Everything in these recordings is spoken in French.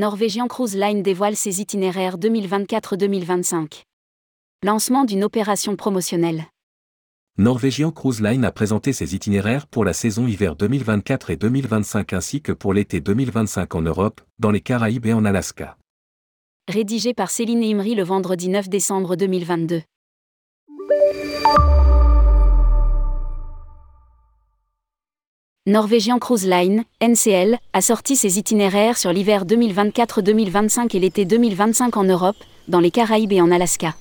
Norwegian Cruise Line dévoile ses itinéraires 2024-2025. Lancement d'une opération promotionnelle. Norwegian Cruise Line a présenté ses itinéraires pour la saison hiver 2024 et 2025 ainsi que pour l'été 2025 en Europe, dans les Caraïbes et en Alaska. Rédigé par Céline Imri le vendredi 9 décembre 2022. Norwegian Cruise Line, NCL, a sorti ses itinéraires sur l'hiver 2024-2025 et l'été 2025 en Europe, dans les Caraïbes et en Alaska.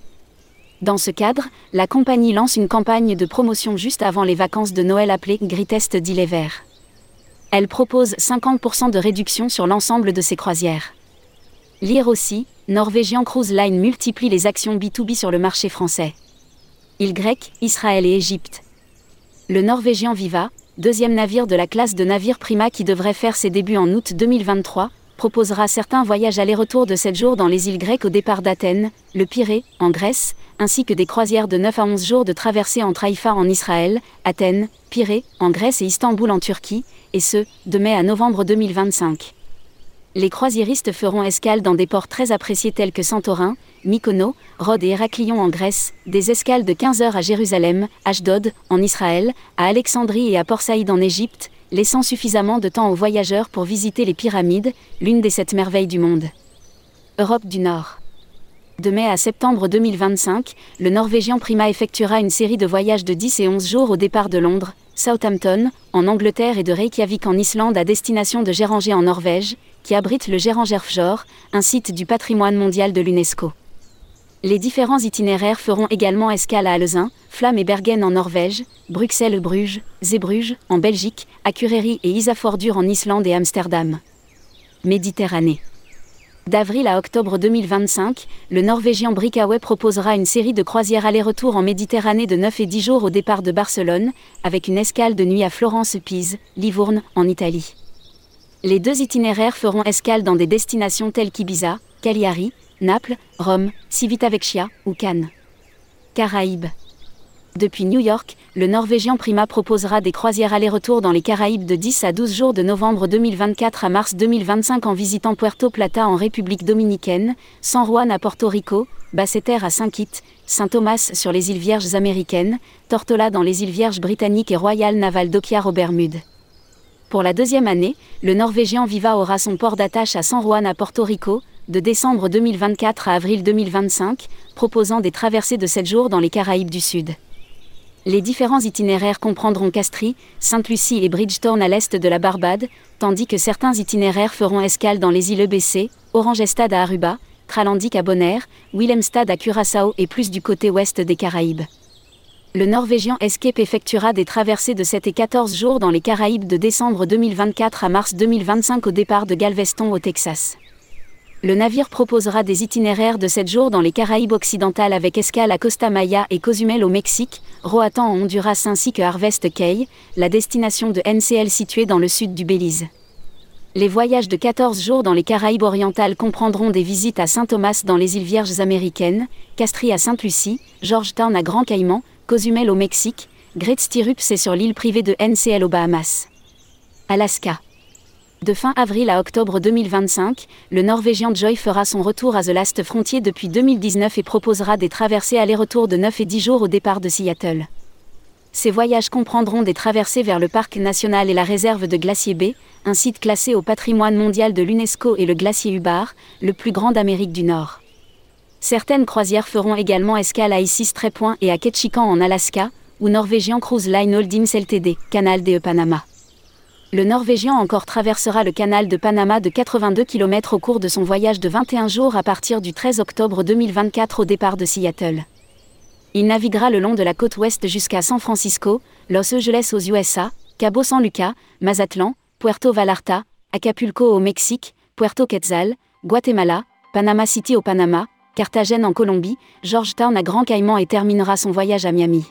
Dans ce cadre, la compagnie lance une campagne de promotion juste avant les vacances de Noël appelée Greatest Deal Ever. Elle propose 50% de réduction sur l'ensemble de ses croisières. Lire aussi, Norwegian Cruise Line multiplie les actions B2B sur le marché français. Grecque, Israël et Égypte. Le Norvégien Viva, deuxième navire de la classe de navire Prima qui devrait faire ses débuts en août 2023, proposera certains voyages aller-retour de 7 jours dans les îles grecques au départ d'Athènes, le Pirée, en Grèce, ainsi que des croisières de 9 à 11 jours de traversée entre Haïfa en Israël, Athènes, Pirée, en Grèce et Istanbul en Turquie, et ce, de mai à novembre 2025. Les croisiéristes feront escale dans des ports très appréciés tels que Santorin, Mykonos, Rhodes et Héraclion en Grèce, des escales de 15 heures à Jérusalem, Ashdod, en Israël, à Alexandrie et à Port Saïd en Égypte, laissant suffisamment de temps aux voyageurs pour visiter les pyramides, l'une des sept merveilles du monde. Europe du Nord. De mai à septembre 2025, le Norvégien Prima effectuera une série de voyages de 10 et 11 jours au départ de Londres, Southampton, en Angleterre et de Reykjavik en Islande à destination de Géranger en Norvège, qui abrite le Gérangerfjord, un site du patrimoine mondial de l'UNESCO. Les différents itinéraires feront également escale à Alezin, Flamme et Bergen en Norvège, Bruxelles, Bruges, Zeebrugge en Belgique, Akureyri et Isafordur en Islande et Amsterdam. Méditerranée. D'avril à octobre 2025, le Norvégien Brickaway proposera une série de croisières aller-retour en Méditerranée de 9 et 10 jours au départ de Barcelone, avec une escale de nuit à Florence-Pise, Livourne, en Italie. Les deux itinéraires feront escale dans des destinations telles qu'Ibiza, Cagliari, Naples, Rome, Civitavecchia ou Cannes. Caraïbes. Depuis New York, le Norvégien Prima proposera des croisières aller-retour dans les Caraïbes de 10 à 12 jours de novembre 2024 à mars 2025 en visitant Puerto Plata en République dominicaine, San Juan à Porto Rico, Basseter à Saint-Kitts, Saint-Thomas sur les îles Vierges américaines, Tortola dans les îles Vierges britanniques et Royal Naval Dockyard aux Bermudes. Pour la deuxième année, le Norvégien Viva aura son port d'attache à San Juan à Porto Rico, de décembre 2024 à avril 2025, proposant des traversées de 7 jours dans les Caraïbes du Sud. Les différents itinéraires comprendront Castries, Sainte-Lucie et Bridgetown à l'est de la Barbade, tandis que certains itinéraires feront escale dans les îles EBC, Orangestad à Aruba, Tralandic à Bonaire, Willemstad à Curaçao et plus du côté ouest des Caraïbes. Le Norvégien Escape effectuera des traversées de 7 et 14 jours dans les Caraïbes de décembre 2024 à mars 2025 au départ de Galveston au Texas le navire proposera des itinéraires de 7 jours dans les Caraïbes occidentales avec escale à Costa Maya et Cozumel au Mexique, Roatan en Honduras ainsi que Harvest Cay, la destination de NCL située dans le sud du Belize. Les voyages de 14 jours dans les Caraïbes orientales comprendront des visites à Saint-Thomas dans les îles Vierges américaines, Castries à Sainte-Lucie, Georgetown à Grand Caïman, Cozumel au Mexique, Great Stirrups et sur l'île privée de NCL aux Bahamas. Alaska. De fin avril à octobre 2025, le Norvégien Joy fera son retour à The Last Frontier depuis 2019 et proposera des traversées aller-retour de 9 et 10 jours au départ de Seattle. Ces voyages comprendront des traversées vers le parc national et la réserve de Glacier Bay, un site classé au patrimoine mondial de l'UNESCO et le glacier Hubbard, le plus grand d'Amérique du Nord. Certaines croisières feront également escale à Isis Trépoint et à Ketchikan en Alaska, ou Norwegian Cruise Line Holdings Ltd, Canal de Panama le Norvégien encore traversera le canal de Panama de 82 km au cours de son voyage de 21 jours à partir du 13 octobre 2024 au départ de Seattle. Il naviguera le long de la côte ouest jusqu'à San Francisco, Los Angeles aux USA, Cabo San Lucas, Mazatlan, Puerto Vallarta, Acapulco au Mexique, Puerto Quetzal, Guatemala, Panama City au Panama, Carthagène en Colombie, Georgetown à Grand Caïman et terminera son voyage à Miami.